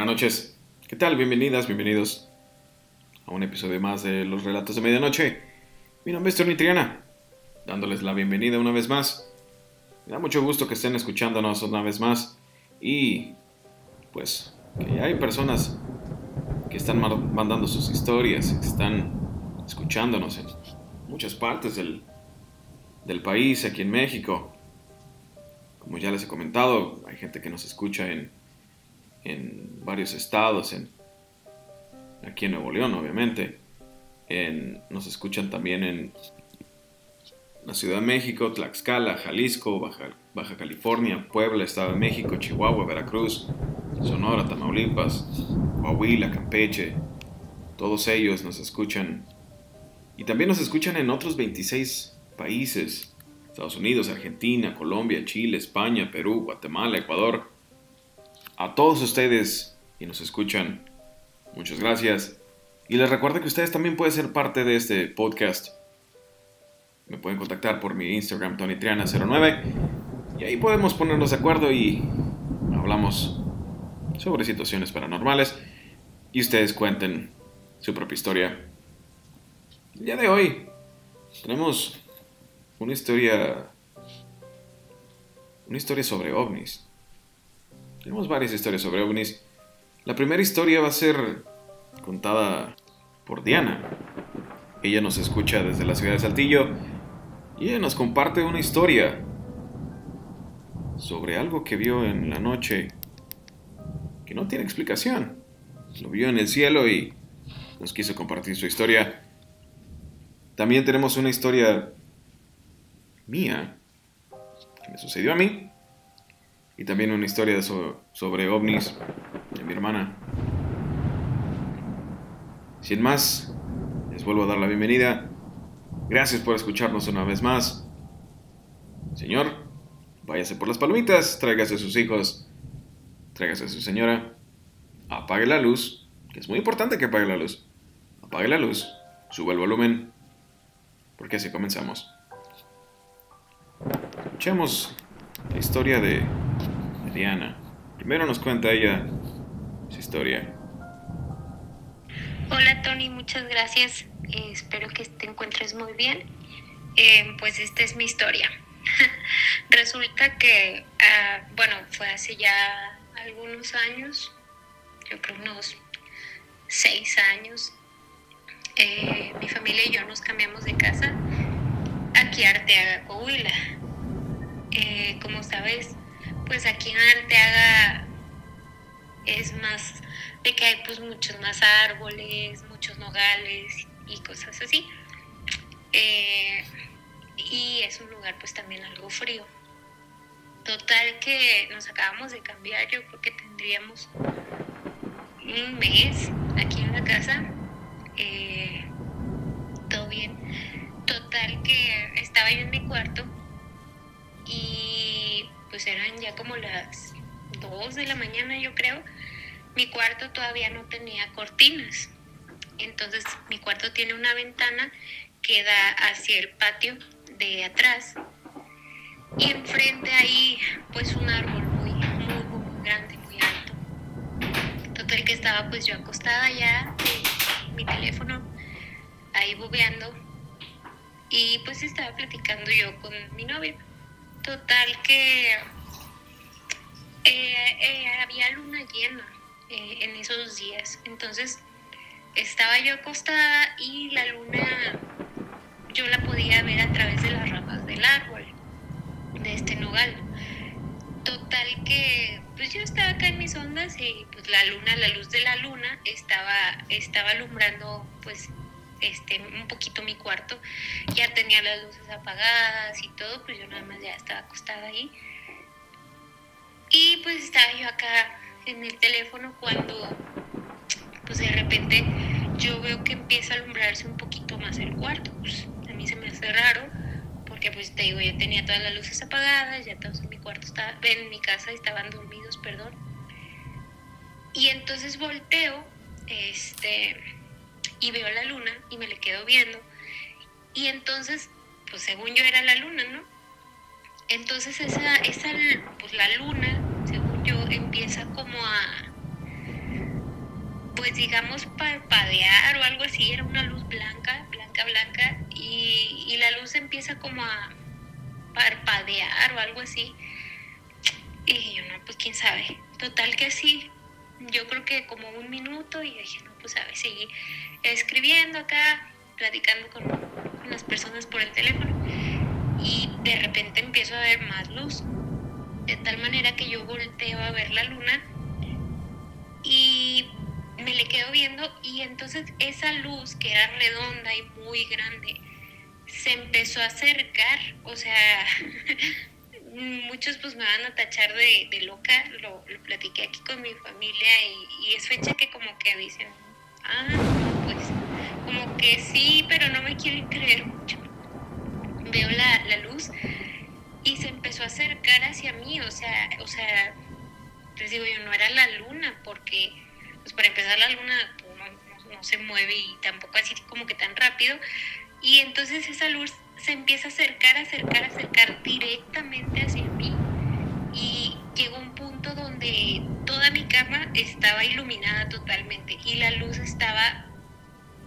Buenas noches. ¿Qué tal? Bienvenidas, bienvenidos a un episodio más de Los Relatos de Medianoche. Mi nombre es Tony Triana, dándoles la bienvenida una vez más. Me da mucho gusto que estén escuchándonos una vez más y pues que hay personas que están mandando sus historias, que están escuchándonos en muchas partes del, del país, aquí en México. Como ya les he comentado, hay gente que nos escucha en, en varios estados, en, aquí en Nuevo León, obviamente. nos escuchan también en la Ciudad de México, Tlaxcala, Jalisco, Baja, Baja California, Puebla, Estado de México, Chihuahua, Veracruz, Sonora, Tamaulipas, Coahuila, Campeche. Todos ellos nos escuchan. Y también nos escuchan en otros 26 países. Estados Unidos, Argentina, Colombia, Chile, España, Perú, Guatemala, Ecuador. A todos ustedes que nos escuchan, muchas gracias. Y les recuerdo que ustedes también pueden ser parte de este podcast. Me pueden contactar por mi Instagram, TonyTriana09. Y ahí podemos ponernos de acuerdo y hablamos sobre situaciones paranormales. Y ustedes cuenten su propia historia. El día de hoy tenemos una historia. Una historia sobre ovnis. Tenemos varias historias sobre ovnis. La primera historia va a ser contada por Diana. Ella nos escucha desde la ciudad de Saltillo y ella nos comparte una historia sobre algo que vio en la noche que no tiene explicación. Lo vio en el cielo y nos quiso compartir su historia. También tenemos una historia mía que me sucedió a mí y también una historia sobre ovnis de mi hermana. Sin más, les vuelvo a dar la bienvenida. Gracias por escucharnos una vez más. Señor, váyase por las palomitas, tráigase a sus hijos, tráigase a su señora, apague la luz, que es muy importante que apague la luz. Apague la luz, suba el volumen, porque así comenzamos. Escuchemos la historia de Diana. Primero nos cuenta ella su historia. Hola Tony, muchas gracias. Eh, espero que te encuentres muy bien. Eh, pues esta es mi historia. Resulta que, ah, bueno, fue hace ya algunos años, yo creo unos seis años, eh, mi familia y yo nos cambiamos de casa aquí a Arteaga, Coahuila. como sabes, pues aquí en Arteaga es más de que hay pues muchos más árboles, muchos nogales y cosas así. Eh, y es un lugar pues también algo frío. Total que nos acabamos de cambiar, yo creo que tendríamos un mes aquí en la casa. Eh, todo bien. Total que estaba yo en mi cuarto y pues eran ya como las 2 de la mañana yo creo, mi cuarto todavía no tenía cortinas. Entonces mi cuarto tiene una ventana que da hacia el patio de atrás y enfrente ahí pues un árbol muy, muy, muy grande, muy alto. Total que estaba pues yo acostada ya en mi teléfono ahí bobeando y pues estaba platicando yo con mi novio Total que eh, eh, había luna llena eh, en esos días. Entonces estaba yo acostada y la luna yo la podía ver a través de las ramas del árbol, de este nogal. Total que pues yo estaba acá en mis ondas y pues la luna, la luz de la luna estaba, estaba alumbrando pues este, un poquito mi cuarto, ya tenía las luces apagadas y todo, pues yo nada más ya estaba acostada ahí. Y pues estaba yo acá en el teléfono cuando pues de repente yo veo que empieza a alumbrarse un poquito más el cuarto. Pues a mí se me hace raro porque pues te digo, yo tenía todas las luces apagadas, ya todos en mi cuarto estaba, en mi casa estaban dormidos, perdón. Y entonces volteo, este, y veo la luna y me le quedo viendo. Y entonces, pues según yo era la luna, ¿no? Entonces esa, esa pues la luna, según yo, empieza como a, pues digamos parpadear o algo así, era una luz blanca, blanca, blanca, y, y la luz empieza como a parpadear o algo así. Y yo, no, pues quién sabe. Total que sí, yo creo que como un minuto y dije, no, pues a ver, seguí escribiendo acá, platicando con, las personas por el teléfono. Y de repente empiezo a ver más luz, de tal manera que yo volteo a ver la luna y me le quedo viendo y entonces esa luz que era redonda y muy grande se empezó a acercar, o sea, muchos pues me van a tachar de, loca, lo, lo, platiqué aquí con mi familia y, es fecha que como que dicen, ah, pues como que sí, pero no me quieren creer mucho. Veo la, la luz y se empezó a acercar hacia mí, o sea, o sea, les digo yo, no era la luna, porque pues para empezar la luna pues, no, no se mueve y tampoco así como que tan rápido, y entonces esa luz se empieza a acercar, acercar, acercar directamente hacia mí. Y llegó un punto donde toda mi cama estaba iluminada totalmente y la luz estaba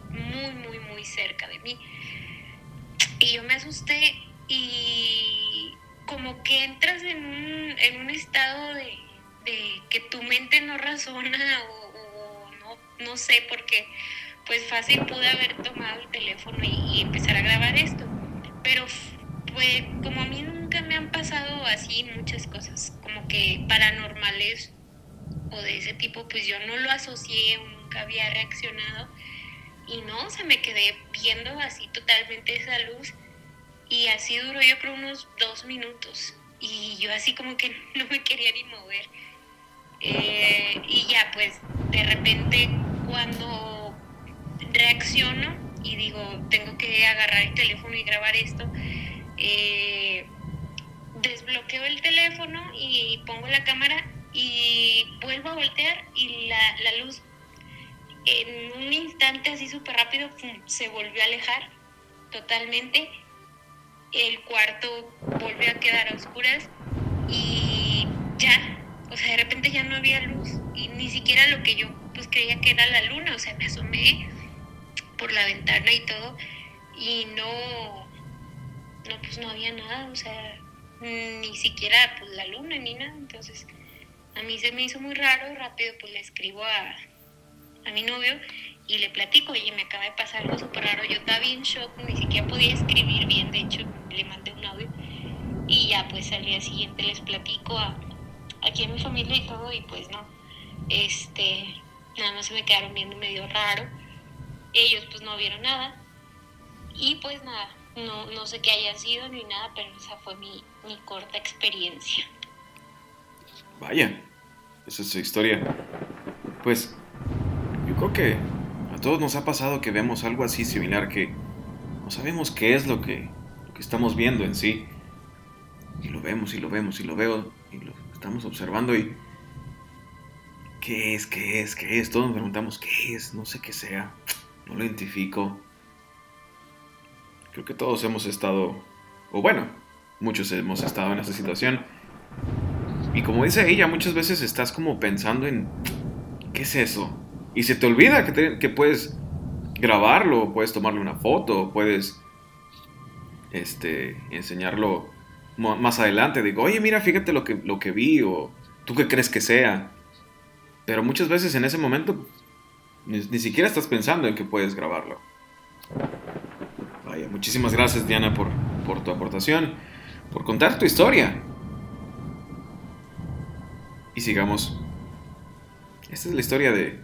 muy, muy, muy cerca de mí. Y yo me asusté y como que entras en un, en un estado de, que tu mente no razona o, no, no sé, porque pues fácil pude haber tomado el teléfono y empezar a grabar esto pero pues como a mí nunca me han pasado así muchas cosas, como que paranormales o de ese tipo, pues yo no lo asocié, nunca había reaccionado. Y no, se me quedé viendo así totalmente esa luz. Y así duró yo creo unos dos minutos. Y yo así como que no me quería ni mover. Eh, y ya pues de repente cuando reacciono y digo, tengo que agarrar el teléfono y grabar esto, eh, desbloqueo el teléfono y pongo la cámara y vuelvo a voltear y la, la luz en un instante así súper rápido se volvió a alejar totalmente. El cuarto volvió a quedar a oscuras y ya, o sea, de repente ya no había luz y ni siquiera lo que yo pues creía que era la luna, o sea, me asomé por la ventana y todo y no, no, pues no había nada, o sea, ni siquiera pues la luna ni nada, entonces a mí se me hizo muy raro, rápido pues le escribo a, a mi novio y le platico, oye, me acaba de pasar algo súper raro, yo estaba bien shock, ni siquiera podía escribir bien, de hecho le mandé un audio y ya pues al día siguiente les platico a, aquí a mi familia y todo y pues no, este, nada más se me quedaron viendo medio raro ellos pues no vieron nada. Y pues nada, no, no sé qué haya sido ni nada, pero esa fue mi, mi corta experiencia. Vaya, esa es su historia. Pues yo creo que a todos nos ha pasado que vemos algo así similar que no sabemos qué es lo que, que estamos viendo en sí. Y lo vemos y lo vemos y lo veo y lo estamos observando y... ¿Qué es? ¿Qué es? ¿Qué es? Todos nos preguntamos, ¿qué es? No sé qué sea no lo identifico. Creo que todos hemos estado, o bueno, muchos hemos estado en esa situación. Y como dice ella, muchas veces estás como pensando en, ¿qué es eso? Y se te olvida que, que puedes grabarlo, puedes tomarle una foto, puedes este, enseñarlo más adelante. Digo, oye, mira, fíjate lo que, lo que vi, o tú qué crees que sea. Pero muchas veces en ese momento ni, siquiera estás pensando en que puedes grabarlo. Vaya, muchísimas gracias Diana por, por tu aportación, por contar tu historia. Y sigamos. Esta es la historia de,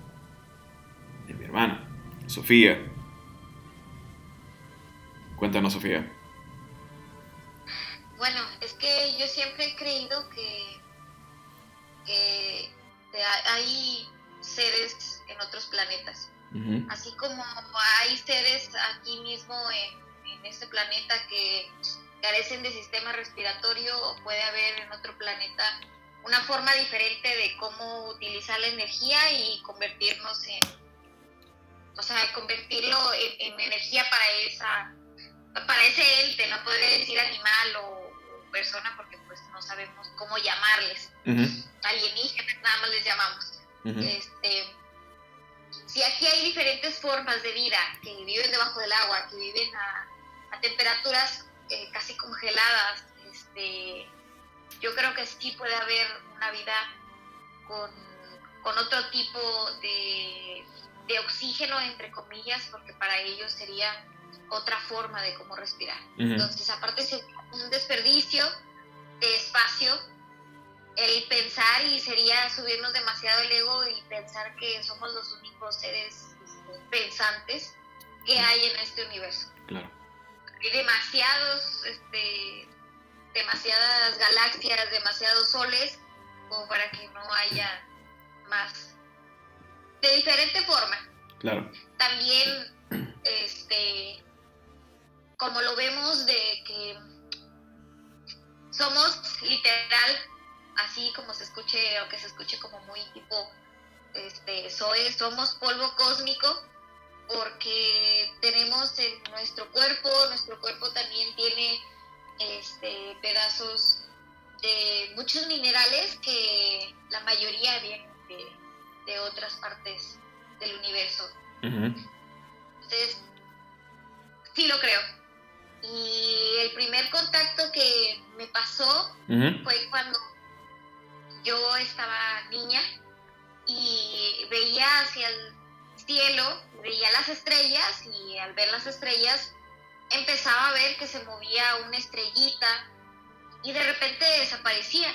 de mi hermana, Sofía. Cuéntanos, Sofía. Bueno, es que yo siempre he creído que, que hay seres en otros planetas. Así como hay seres aquí mismo en, este planeta que carecen de sistema respiratorio, puede haber en otro planeta una forma diferente de cómo utilizar la energía y convertirnos en, o sea, convertirlo en, energía para esa, para ese ente, no podría decir animal o, persona porque pues no sabemos cómo llamarles. Alienígenas nada más les llamamos. Este formas de vida que viven debajo del agua, que viven a, temperaturas eh, casi congeladas, este, yo creo que sí puede haber una vida con, otro tipo de, oxígeno, entre comillas, porque para ellos sería otra forma de cómo respirar. Entonces, aparte es un desperdicio de espacio el pensar y sería subirnos demasiado el ego y pensar que somos los únicos seres este, pensantes que hay en este universo. Claro. Hay demasiados, este, demasiadas galaxias, demasiados soles, como para que no haya más. De diferente forma. Claro. También, este, como lo vemos de que somos literal así como se escuche, aunque se escuche como muy tipo, este, soy, somos polvo cósmico, porque tenemos en nuestro cuerpo, nuestro cuerpo también tiene este, pedazos de muchos minerales que la mayoría vienen de, otras partes del universo. Entonces, sí lo creo. Y el primer contacto que me pasó fue cuando yo estaba niña y veía hacia el cielo, veía las estrellas y al ver las estrellas empezaba a ver que se movía una estrellita y de repente desaparecía.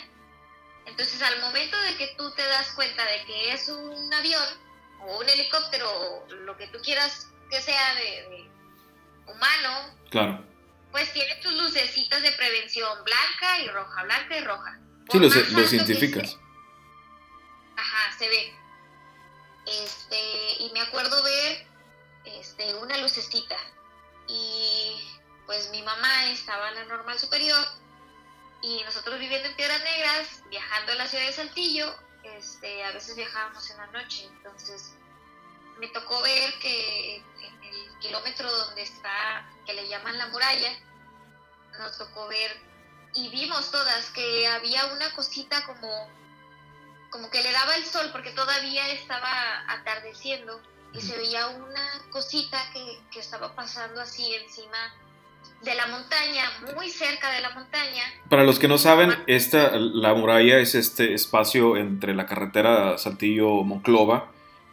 Entonces al momento de que tú te das cuenta de que es un avión o un helicóptero o lo que tú quieras que sea de, humano, claro. pues tiene tus lucecitas de prevención blanca y roja, blanca y roja. Sí, lo, lo científicas. Ajá, se ve. Este, y me acuerdo ver este, una lucecita. Y pues mi mamá estaba en la normal superior y nosotros viviendo en Piedras Negras, viajando a la ciudad de Saltillo, este, a veces viajábamos en la noche, entonces me tocó ver que en el kilómetro donde está, que le llaman la muralla, nos tocó ver y vimos todas que había una cosita como, como que le daba el sol porque todavía estaba atardeciendo y se veía una cosita que, que estaba pasando así encima de la montaña, muy cerca de la montaña. Para los que no saben, esta, la muralla es este espacio entre la carretera Saltillo-Monclova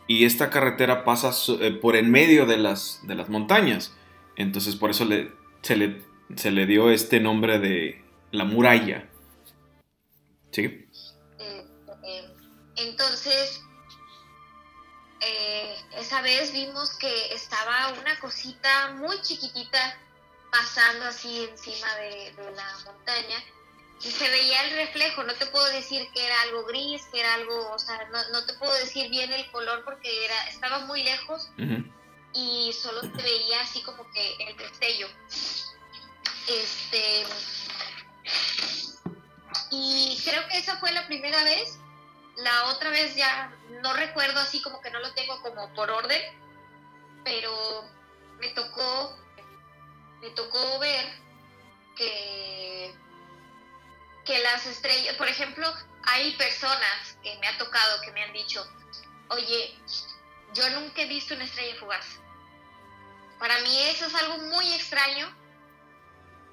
y esta carretera pasa eh, por en medio de las, de las montañas. Entonces por eso le, se, le, se le dio este nombre de la muralla. ¿Sí? Eh, eh, entonces, eh, esa vez vimos que estaba una cosita muy chiquitita pasando así encima de, la montaña y se veía el reflejo, no te puedo decir que era algo gris, que era algo, o sea, no, te puedo decir bien el color porque era, estaba muy lejos y solo se veía así como que el destello. Este, y creo que esa fue la primera vez. La otra vez ya no recuerdo así como que no lo tengo como por orden, pero me tocó, me tocó ver que, que las estrellas, por ejemplo, hay personas que me ha tocado que me han dicho, oye, yo nunca he visto una estrella fugaz. Para mí eso es algo muy extraño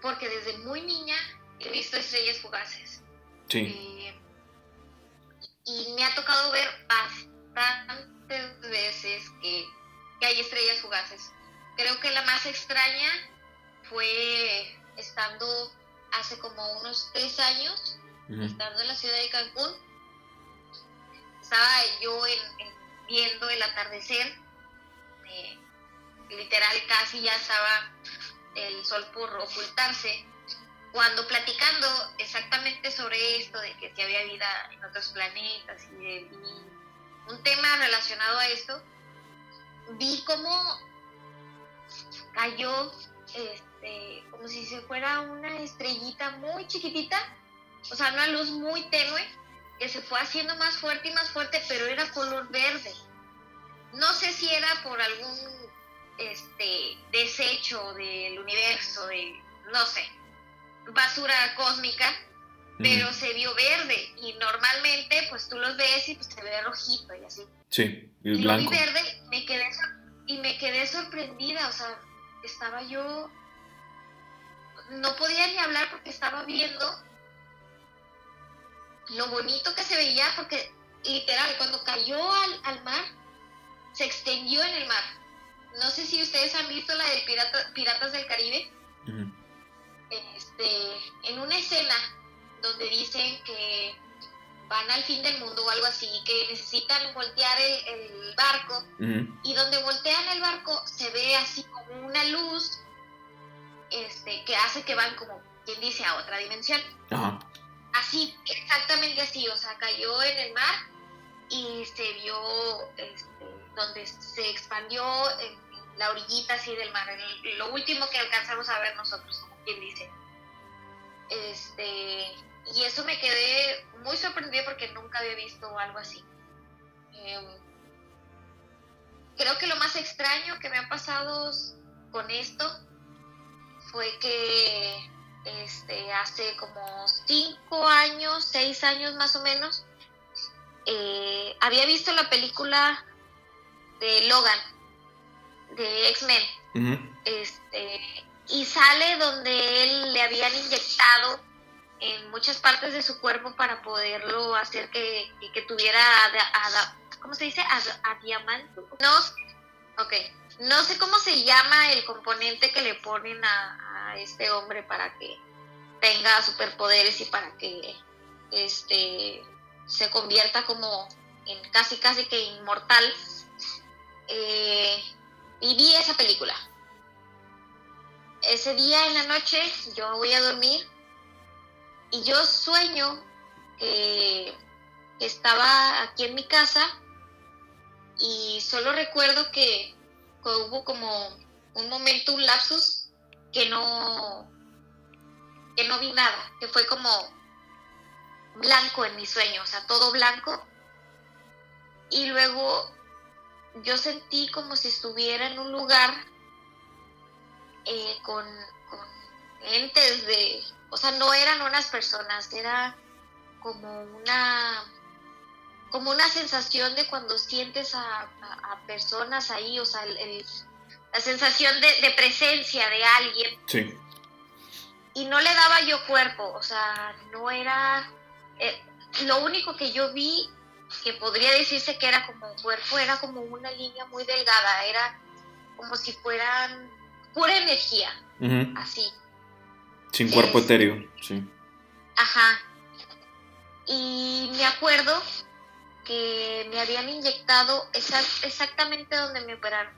porque desde muy niña he visto estrellas fugaces. Sí. Eh, y me ha tocado ver bastantes veces que, hay estrellas fugaces. Creo que la más extraña fue estando hace como unos tres años, estando en la ciudad de Cancún. Estaba yo viendo el atardecer, eh, literal casi ya estaba el sol por ocultarse cuando platicando exactamente sobre esto, de que si había vida en otros planetas y, un tema relacionado a esto, vi cómo cayó este, como si se fuera una estrellita muy chiquitita, o sea, una luz muy tenue, que se fue haciendo más fuerte y más fuerte, pero era color verde. No sé si era por algún este, desecho del universo, de, no sé, basura cósmica, pero se vio verde y normalmente pues tú los ves y pues se ve rojito y así. Sí, y blanco. verde, me quedé, y me quedé sorprendida, o sea, estaba yo, no podía ni hablar porque estaba viendo lo bonito que se veía, porque literal, cuando cayó al, mar, se extendió en el mar. No sé si ustedes han visto la de Piratas del Caribe. Este, en una escena donde dicen que van al fin del mundo o algo así, que necesitan voltear el, barco, y donde voltean el barco se ve así como una luz este, que hace que van como, quien dice, a otra dimensión. Así, exactamente así, o sea, cayó en el mar y se vio este, donde se expandió en, la orillita así del mar, lo último que alcanzamos a ver nosotros, como quien dice. Este, y eso me quedé muy sorprendida porque nunca había visto algo así. Em, creo que lo más extraño que me ha pasado con esto fue que este, hace como cinco años, seis años más o menos, eh, había visto la película de Logan, de X-Men, este, y sale donde él le habían inyectado en muchas partes de su cuerpo para poderlo hacer que, tuviera, ¿cómo se dice? Adiamanto. No, ok. No sé cómo se llama el componente que le ponen a, este hombre para que tenga superpoderes y para que este se convierta como en casi casi que inmortal. Eh, y vi esa película. Ese día en la noche yo voy a dormir y yo sueño que estaba aquí en mi casa y solo recuerdo que, hubo como un momento, un lapsus, que no, que no vi nada, que fue como blanco en mi sueño, o sea, todo blanco. Y luego yo sentí como si estuviera en un lugar eh, con, con entes de, o sea, no eran unas personas, era como una como una sensación de cuando sientes a, personas ahí, o sea, la sensación de, presencia de alguien. Sí. Y no le daba yo cuerpo, o sea, no era... Eh, lo único que yo vi que podría decirse que era como un cuerpo era como una línea muy delgada, era como si fueran pura energía, así. Sin cuerpo etéreo, sí. Ajá. Y me acuerdo que me habían inyectado exactamente donde me operaron.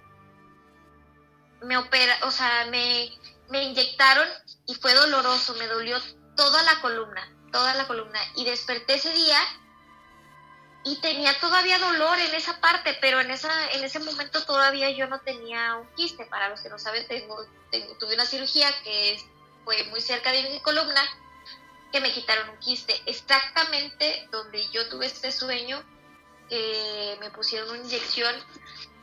Me opera, o sea, me, me inyectaron y fue doloroso, me dolió toda la columna, toda la columna. Y desperté ese día y tenía todavía dolor en esa parte, pero en, esa, en ese momento todavía yo no tenía un quiste. Para los que no saben, tengo, tuve una cirugía que fue muy cerca de mi columna, que me quitaron un quiste, exactamente donde yo tuve este sueño, que me pusieron una inyección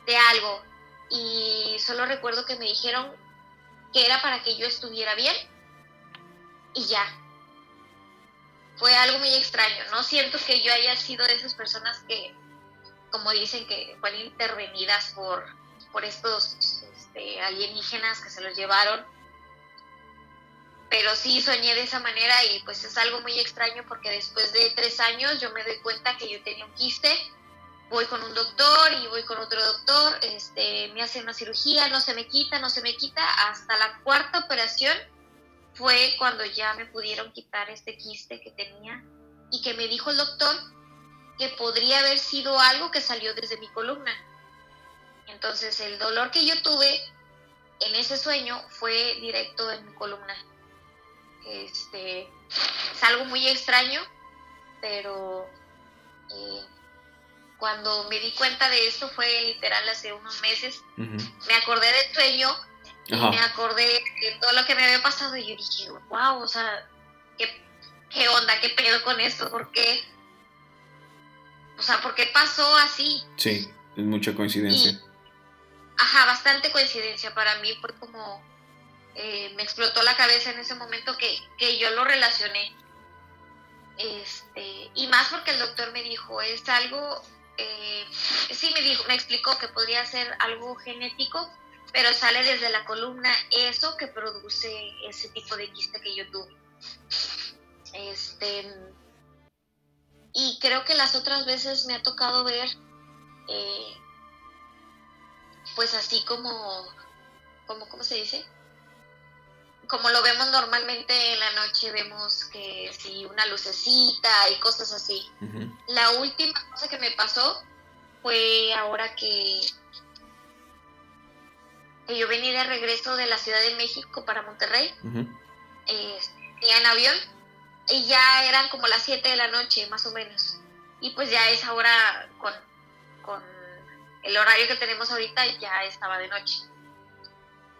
de algo y solo recuerdo que me dijeron que era para que yo estuviera bien y ya. Fue algo muy extraño, no siento que yo haya sido de esas personas que, como dicen, que fueron intervenidas por, por estos este, alienígenas que se los llevaron. Pero sí soñé de esa manera y pues es algo muy extraño porque después de tres años yo me doy cuenta que yo tenía un quiste, voy con un doctor y voy con otro doctor, este, me hace una cirugía, no se me quita, no se me quita, hasta la cuarta operación fue cuando ya me pudieron quitar este quiste que tenía y que me dijo el doctor que podría haber sido algo que salió desde mi columna. Entonces el dolor que yo tuve en ese sueño fue directo en mi columna. Este, es algo muy extraño, pero eh, cuando me di cuenta de esto fue literal hace unos meses. Me acordé del sueño, me acordé de todo lo que me había pasado y yo dije, wow, o sea, ¿qué, onda? ¿Qué pedo con esto? ¿Por qué? O sea, ¿por qué pasó así? Sí, es mucha coincidencia. ajá, bastante coincidencia. Para mí fue como eh, me explotó la cabeza en ese momento que, yo lo relacioné. Este, y más porque el doctor me dijo, es algo eh, sí me dijo, me explicó que podría ser algo genético, pero sale desde la columna eso que produce ese tipo de quiste que yo tuve. Este, y creo que las otras veces me ha tocado ver, eh, pues así como, como, ¿cómo se dice? Como lo vemos normalmente en la noche, vemos que sí, una lucecita y cosas así. La última cosa que me pasó fue ahora que yo venía de regreso de la Ciudad de México para Monterrey, eh, en avión y ya eran como las 7 de la noche, más o menos. Y pues ya es ahora con, con el horario que tenemos ahorita, ya estaba de noche.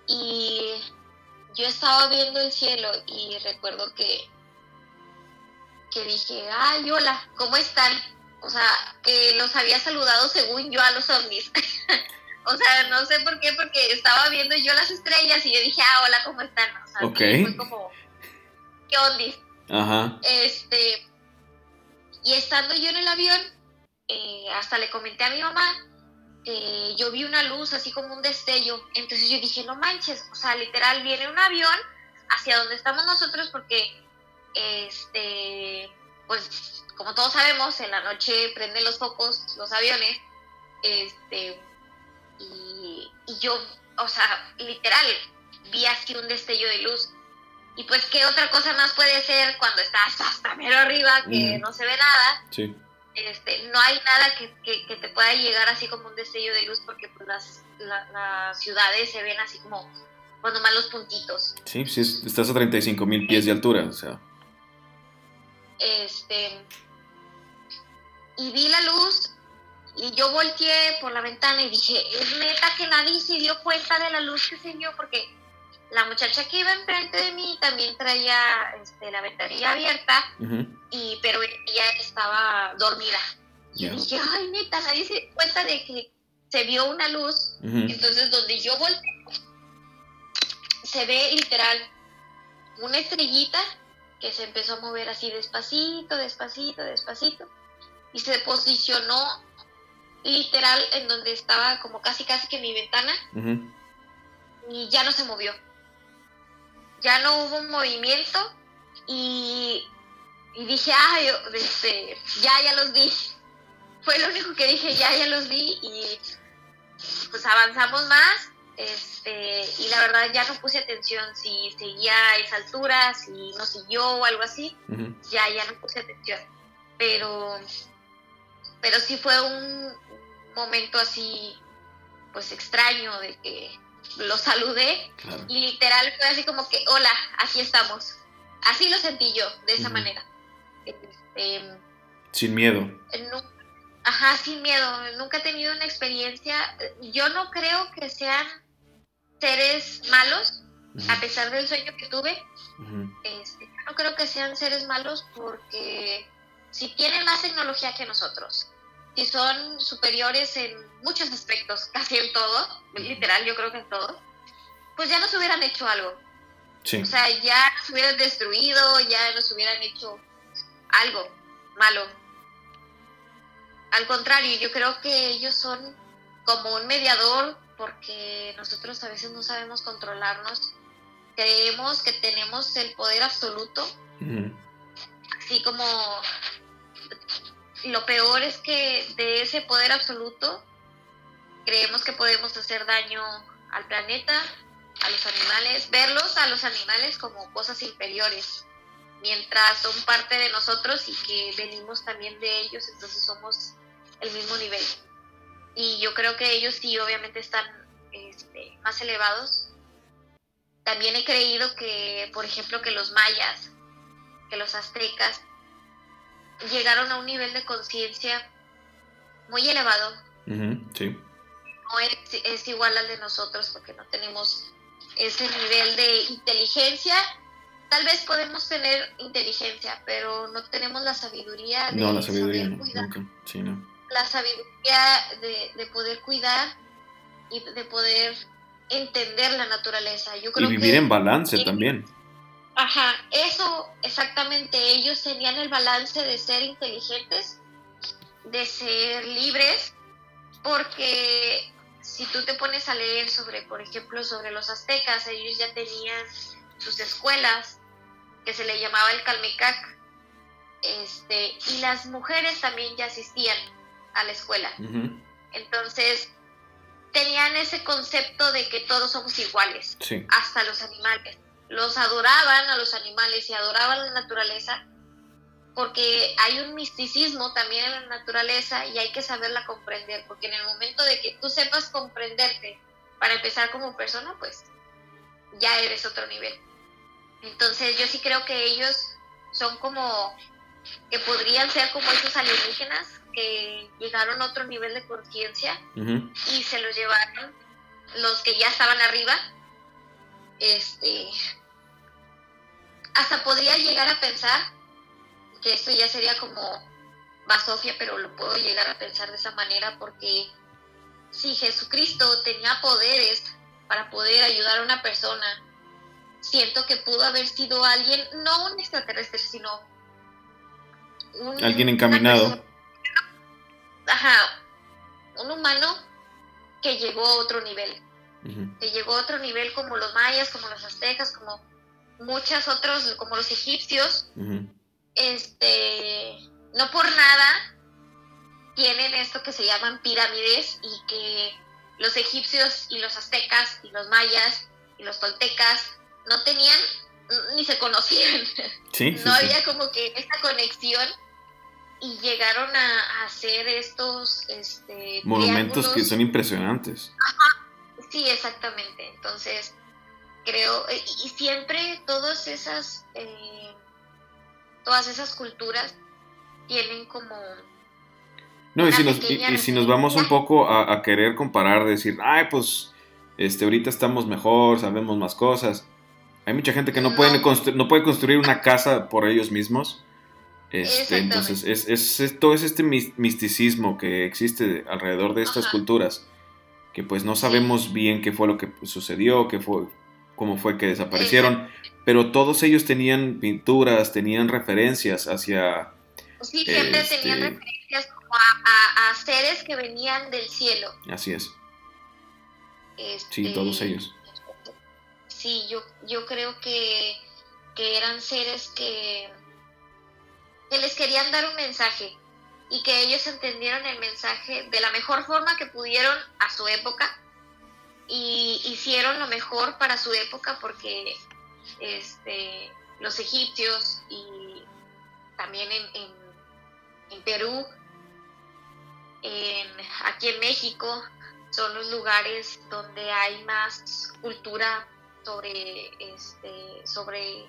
Y yo estaba viendo el cielo y recuerdo que, que dije, ay, hola, ¿cómo están? O sea, que los había saludado según yo a los ovnis. o sea, no sé por qué, porque estaba viendo yo las estrellas y yo dije, ah, hola, ¿cómo están? O sea, fue como, ¿qué ondis? Ajá. Este, y estando yo en el avión, eh, hasta le comenté a mi mamá, eh, yo vi una luz así como un destello, entonces yo dije, no manches, o sea, literal viene un avión hacia donde estamos nosotros porque, este, pues, como todos sabemos, en la noche prenden los focos los aviones, este, y, y yo, o sea, literal, vi así un destello de luz y pues, ¿qué otra cosa más puede ser cuando estás hasta mero arriba, que no se ve nada? Sí. Este, no hay nada que, te pueda llegar así como un destello de luz porque pues, las, las ciudades se ven así como cuando más los puntitos. Sí, sí, estás a 35 mil pies de altura, o sea. Este. Y vi la luz y yo volteé por la ventana y dije, es neta que nadie se dio cuenta de la luz que se vio porque la muchacha que iba enfrente de mí también traía este, la ventanilla abierta, y, pero ella estaba dormida. Y dije, ay, neta, nadie se dio cuenta de que se vio una luz. Entonces, donde yo volteé, se ve literal una estrellita que se empezó a mover así despacito, despacito, despacito, y se posicionó literal en donde estaba como casi casi que mi ventana, y ya no se movió ya no hubo un movimiento y, dije, ah, este, ya, ya los vi. Fue lo único que dije, ya, ya los vi y pues avanzamos más. Este, y la verdad ya no puse atención si seguía a esa altura, si no siguió o algo así, ya, ya no puse atención. Pero, pero sí fue un momento así, pues extraño de que lo saludé y literal fue así como que, hola, aquí estamos. Así lo sentí yo, de esa manera. Este, sin miedo. ajá, sin miedo. Nunca he tenido una experiencia. Yo no creo que sean seres malos, a pesar del sueño que tuve. Este, no creo que sean seres malos porque si tienen más tecnología que nosotros, si son superiores en muchos aspectos, casi en todo, literal, yo creo que en todo, pues ya nos hubieran hecho algo. O sea, ya nos hubieran destruido, ya nos hubieran hecho algo malo. Al contrario, yo creo que ellos son como un mediador porque nosotros a veces no sabemos controlarnos. Creemos que tenemos el poder absoluto, así como lo peor es que de ese poder absoluto creemos que podemos hacer daño al planeta, a los animales, verlos a los animales como cosas inferiores, mientras son parte de nosotros y que venimos también de ellos, entonces somos el mismo nivel. Y yo creo que ellos sí, obviamente están este, más elevados. También he creído que, por ejemplo, que los mayas, que los aztecas, llegaron a un nivel de conciencia muy elevado. sí. No es, igual al de nosotros porque no tenemos ese nivel de inteligencia. Tal vez podemos tener inteligencia, pero no tenemos la sabiduría de no, la sabiduría, Sí, no. La sabiduría de, de, poder cuidar y de poder entender la naturaleza. Yo creo y vivir en balance también. Ajá, eso exactamente. Ellos tenían el balance de ser inteligentes de ser libres, porque si tú te pones a leer sobre, por ejemplo, sobre los aztecas, ellos ya tenían sus escuelas, que se le llamaba el Calmecac, este, y las mujeres también ya asistían a la escuela. Entonces, tenían ese concepto de que todos somos iguales, hasta los animales. Los adoraban a los animales y adoraban la naturaleza, porque hay un misticismo también en la naturaleza y hay que saberla comprender, porque en el momento de que tú sepas comprenderte para empezar como persona, pues ya eres otro nivel. Entonces yo sí creo que ellos son como, que podrían ser como esos alienígenas que llegaron a otro nivel de conciencia y se los llevaron los que ya estaban arriba. Este, hasta podría llegar a pensar que esto ya sería como basofia, pero lo puedo llegar a pensar de esa manera porque si Jesucristo tenía poderes para poder ayudar a una persona siento que pudo haber sido alguien, no un extraterrestre, sino un, alguien encaminado. ajá, un humano que llegó a otro nivel, que llegó a otro nivel como los mayas, como los aztecas, como muchos otros, como los egipcios. Este, no por nada tienen esto que se llaman pirámides y que los egipcios y los aztecas y los mayas y los toltecas no tenían ni se conocían. no había como que esta conexión y llegaron a, hacer estos este, monumentos que son impresionantes. Sí, exactamente. Entonces, creo, y, siempre todas esas, eh, todas esas culturas tienen como... No, y si, nos, y, si nos vamos un poco a, a, querer comparar, decir, ay, pues, este, ahorita estamos mejor, sabemos más cosas hay mucha gente que no, Puede, no. puede construir una casa por ellos mismos. Este, entonces, es, todo es este misticismo que existe alrededor de estas culturas, que pues no sabemos bien qué fue lo que sucedió, qué fue, cómo fue que desaparecieron, pero todos ellos tenían pinturas, tenían referencias hacia... Sí, siempre tenían este referencias como a, seres que venían del cielo. Así es. sí, todos este, ellos sí, yo, yo creo que, eran seres que, que les querían dar un mensaje y que ellos entendieron el mensaje de la mejor forma que pudieron a su época y hicieron lo mejor para su época porque este, los egipcios y también en, en, Perú, en, aquí en México, son los lugares donde hay más cultura sobre, este, sobre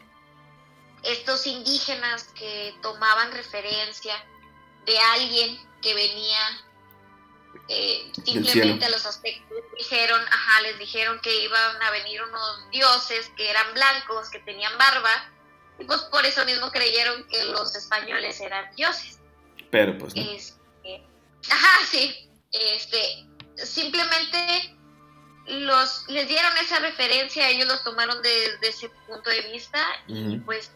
estos indígenas que tomaban referencia de alguien que venía eh, simplemente a los aspectos dijeron, ajá, les dijeron que iban a venir unos dioses que eran blancos, que tenían barba, y pues por eso mismo creyeron que los españoles eran dioses. Pero pues este, ajá, sí. Este, simplemente los les dieron esa referencia, ellos los tomaron desde ese punto de vista y pues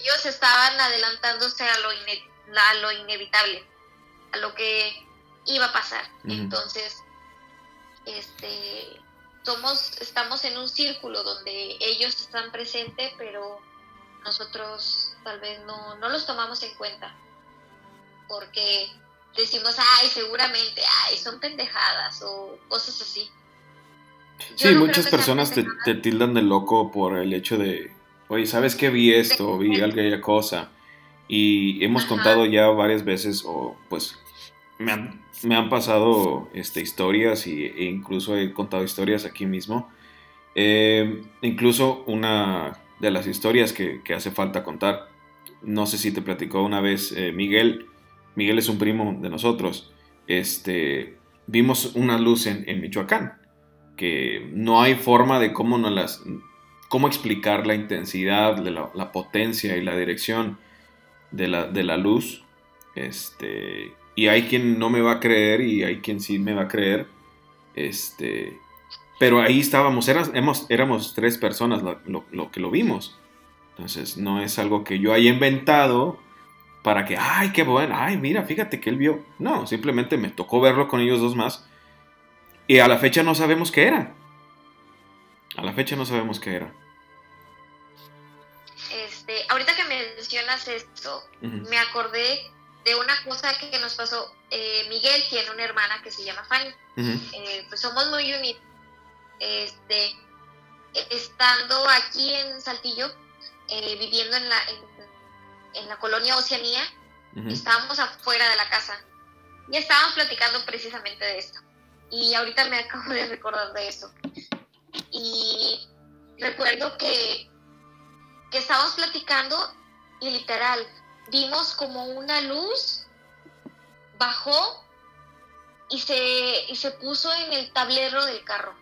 ellos estaban adelantándose a lo, a lo inevitable, a lo que iba a pasar. Entonces, este somos estamos en un círculo donde ellos están presentes, pero nosotros tal vez no, no los tomamos en cuenta. Porque decimos, ay, seguramente, ay, son pendejadas o cosas así sí, muchas personas te, tildan de loco por el hecho de, oye, ¿sabes qué vi esto? Vi aquella cosa. Y hemos contado ya varias veces, o pues me han, me han pasado este, historias y, e incluso he contado historias aquí mismo. Eh, incluso una de las historias que, hace falta contar, no sé si te platicó una vez eh, Miguel, Miguel es un primo de nosotros, este, vimos una luz en, en Michoacán que no hay forma de cómo, no las, cómo explicar la intensidad, de la, potencia y la dirección de la, de la, luz. Este, y hay quien no me va a creer y hay quien sí me va a creer. Este, pero ahí estábamos, éramos, éramos tres personas lo, que lo vimos. Entonces no es algo que yo haya inventado para que, ay, qué bueno, ay, mira, fíjate que él vio. No, simplemente me tocó verlo con ellos dos más. Y a la fecha no sabemos qué era. A la fecha no sabemos qué era. Este, ahorita que mencionas esto, me acordé de una cosa que nos pasó. Eh, Miguel tiene una hermana que se llama Fanny. Eh, pues somos muy unidos. Este, estando aquí en Saltillo, eh, viviendo en la, en, la colonia Oceanía, estábamos afuera de la casa y estábamos platicando precisamente de esto. Y ahorita me acabo de recordar de eso. Y recuerdo que, que estábamos platicando y literal, vimos como una luz bajó y se, y se puso en el tablero del carro.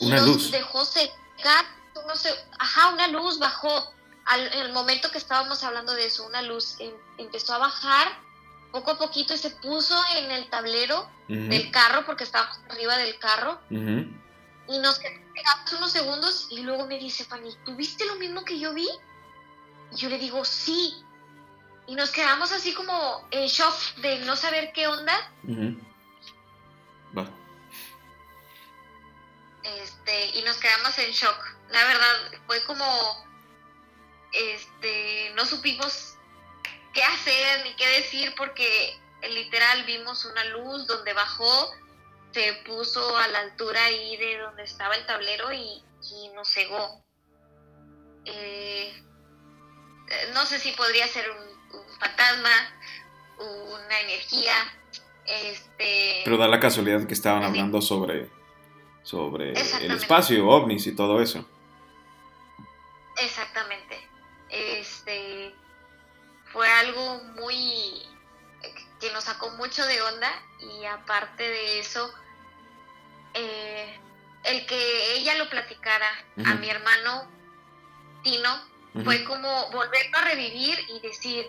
Una y nos luz. dejó secar, no sé, ajá, una luz bajó. Al, en el momento que estábamos hablando de eso, una luz em, empezó a bajar poco a poquito y se puso en el tablero del carro porque estábamos arriba del carro. Y nos quedamos unos segundos y luego me dice, Fanny, ¿tú viste lo mismo que yo vi? Y yo le digo, sí. Y nos quedamos así como en shock de no saber qué onda. Va. Este, y nos quedamos en shock. La verdad, fue como, este, no supimos qué hacer ni qué decir porque literal vimos una luz donde bajó, se puso a la altura ahí de donde estaba el tablero y, nos cegó. Eh, no sé si podría ser un, fantasma, una energía, este... Pero da la casualidad que estaban hablando sobre, sobre el espacio, ovnis y todo eso. Exactamente. Este fue algo muy que nos sacó mucho de onda y aparte de eso, eh, el que ella lo platicara a mi hermano Tino fue como volverlo a revivir y decir,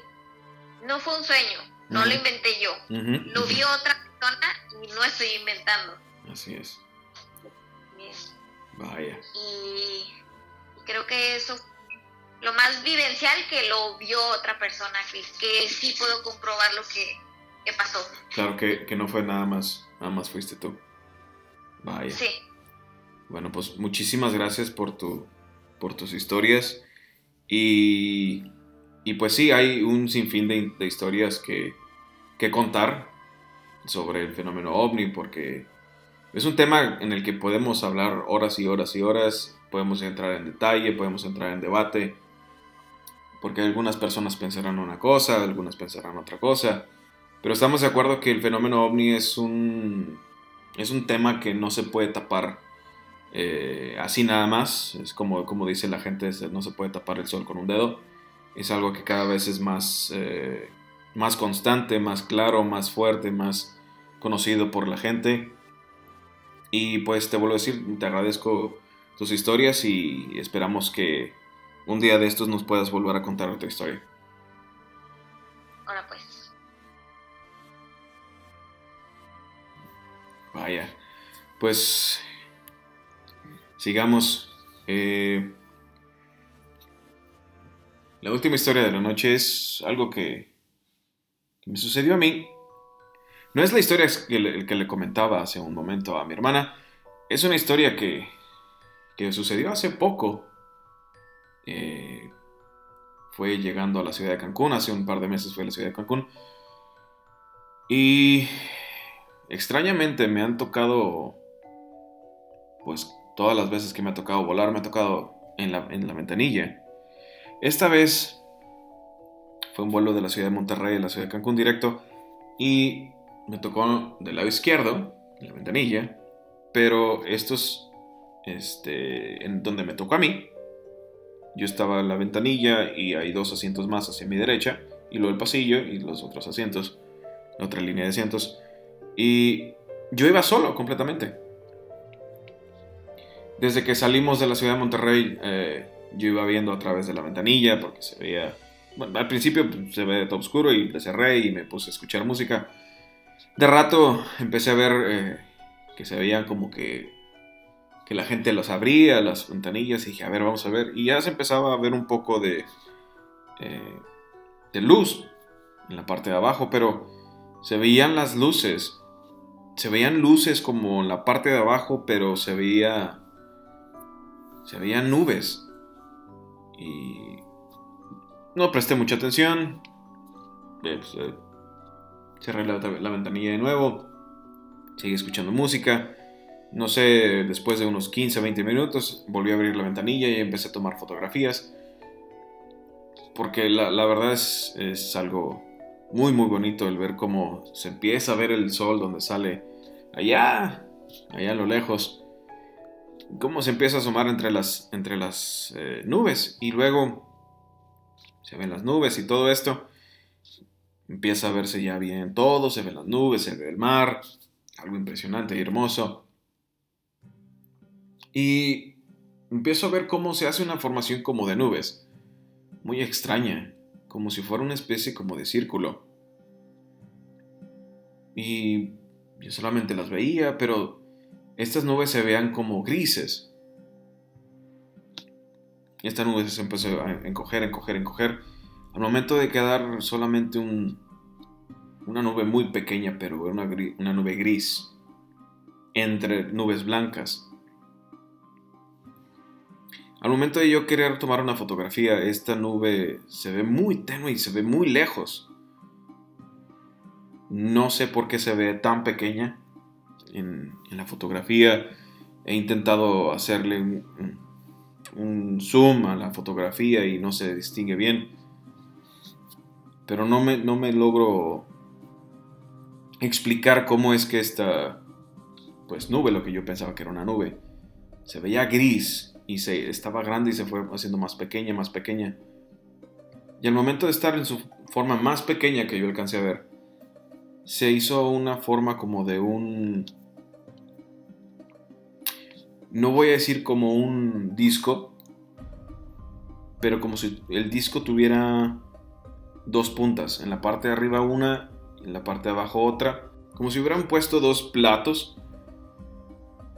no fue un sueño, no lo inventé yo, lo vio otra persona y no estoy inventando. Así es. Vaya. Y, creo que eso lo más vivencial que lo vio otra persona, que, sí puedo comprobar lo que, pasó. Claro que, que, no fue nada más, nada más fuiste tú. Vaya. Sí. Bueno, pues muchísimas gracias por, tu, por tus historias. Y, y pues sí, hay un sinfín de, de historias que, que, contar sobre el fenómeno ovni, porque es un tema en el que podemos hablar horas y horas y horas, podemos entrar en detalle, podemos entrar en debate, porque algunas personas pensarán una cosa, algunas pensarán otra cosa, pero estamos de acuerdo que el fenómeno ovni es un, es un tema que no se puede tapar eh, así nada más, es como, como dice la gente, no se puede tapar el sol con un dedo, es algo que cada vez es más, eh, más constante, más claro, más fuerte, más conocido por la gente. Y pues te vuelvo a decir, te agradezco tus historias y esperamos que un día de estos nos puedas volver a contar otra historia. Ahora pues. Vaya. Pues Sigamos. Eh, la última historia de la noche es algo que, me sucedió a mí. No es la historia que le, que le, comentaba hace un momento a mi hermana. Es una historia que, que sucedió hace poco. Eh, fue llegando a la ciudad de Cancún. Hace un par de meses fue a la ciudad de Cancún. Y extrañamente me han tocado pues Todas las veces que me ha tocado volar, me ha tocado en la, ventanilla. Esta vez fue un vuelo de la ciudad de Monterrey a la ciudad de Cancún directo y me tocó del lado izquierdo, en la ventanilla, pero estos, este, en donde me tocó a mí, yo estaba en la ventanilla y hay dos asientos más hacia mi derecha y luego el pasillo y los otros asientos, otra línea de asientos. Y yo iba solo completamente. Desde que salimos de la ciudad de Monterrey, eh, yo iba viendo a través de la ventanilla porque se veía. Bueno, al principio pues, se ve todo oscuro y le cerré y me puse a escuchar música. De rato empecé a ver eh, que se veían como que, que la gente los abría, las ventanillas, y dije, a ver, vamos a ver. Y ya se empezaba a ver un poco de. Eh, de luz en la parte de abajo, pero se veían las luces. Se veían luces como en la parte de abajo, pero se veía. Se veían nubes. Y. No presté mucha atención. Eh, pues, eh, cerré la, la, ventanilla de nuevo. Seguí escuchando música. No sé, después de unos 15 20 minutos, volví a abrir la ventanilla y empecé a tomar fotografías. Porque la, la verdad es, es algo muy muy bonito el ver cómo se empieza a ver el sol donde sale allá, allá a lo lejos, cómo se empieza a asomar entre las, entre las eh, nubes y luego se ven las nubes y todo esto, empieza a verse ya bien todo, se ven las nubes, se ve el mar, algo impresionante y hermoso. Y empiezo a ver cómo se hace una formación como de nubes, muy extraña, como si fuera una especie como de círculo. Y yo solamente las veía, pero estas nubes se veían como grises. Esta nube se empezó a encoger, encoger, encoger. Al momento de quedar solamente un, una nube muy pequeña, pero una nube gris, entre nubes blancas. Al momento de yo querer tomar una fotografía, esta nube se ve muy tenue y se ve muy lejos. No sé por qué se ve tan pequeña en, la fotografía. He intentado hacerle un, zoom a la fotografía y no se distingue bien. Pero no me, no me logro explicar cómo es que esta pues nube, lo que yo pensaba que era una nube, se veía gris y se estaba grande y se fue haciendo más pequeña, más pequeña. Y al momento de estar en su forma más pequeña que yo alcancé a ver, se hizo una forma como de un... No voy a decir como un disco, pero como si el disco tuviera dos puntas, en la parte de arriba una, en la parte de abajo otra, como si hubieran puesto dos platos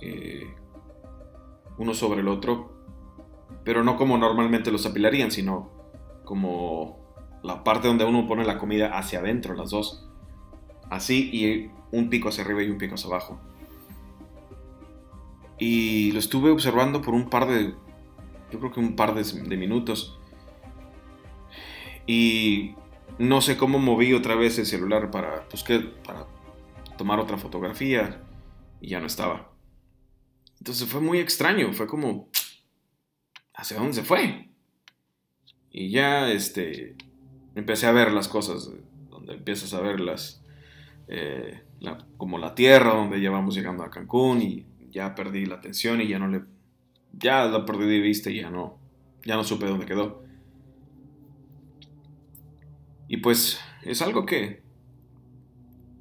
eh, uno sobre el otro, pero no como normalmente los apilarían, sino como la parte donde uno pone la comida hacia adentro, las dos. Así y un pico hacia arriba y un pico hacia abajo. Y lo estuve observando por un par de, yo creo que un par de, minutos. Y no sé cómo moví otra vez el celular para, pues, para tomar otra fotografía y ya no estaba. Entonces fue muy extraño, fue como, ¿hacia dónde se fue? Y ya, este, empecé a ver las cosas, donde empiezas a ver las, eh, como la tierra donde ya vamos llegando a Cancún y ya perdí la atención y ya no le, ya la perdí de vista y ya no, ya no supe dónde quedó. Y pues es algo que,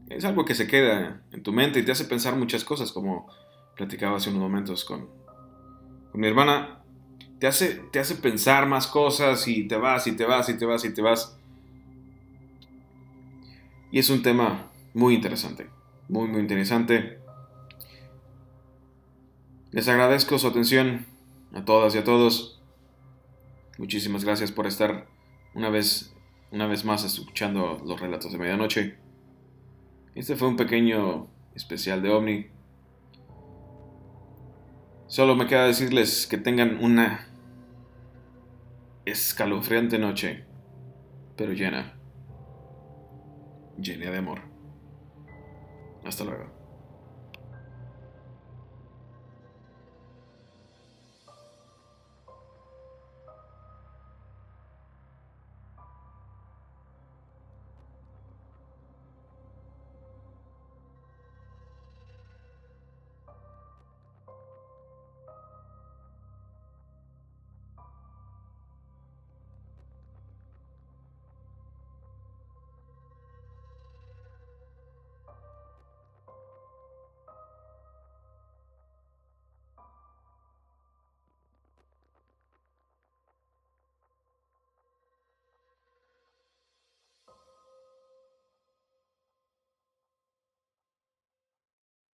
es algo que se queda en tu mente y te hace pensar muchas cosas como platicaba hace unos momentos con, mi hermana, te hace, te hace pensar más cosas y te vas y te vas y te vas y te vas. Y es un tema muy interesante, muy muy interesante. Les agradezco su atención a todas y a todos. Muchísimas gracias por estar una vez, una vez más escuchando los relatos de medianoche. Este fue un pequeño especial de OVNI Solo me queda decirles que tengan una escalofriante noche, pero llena, llena de amor. Hasta luego.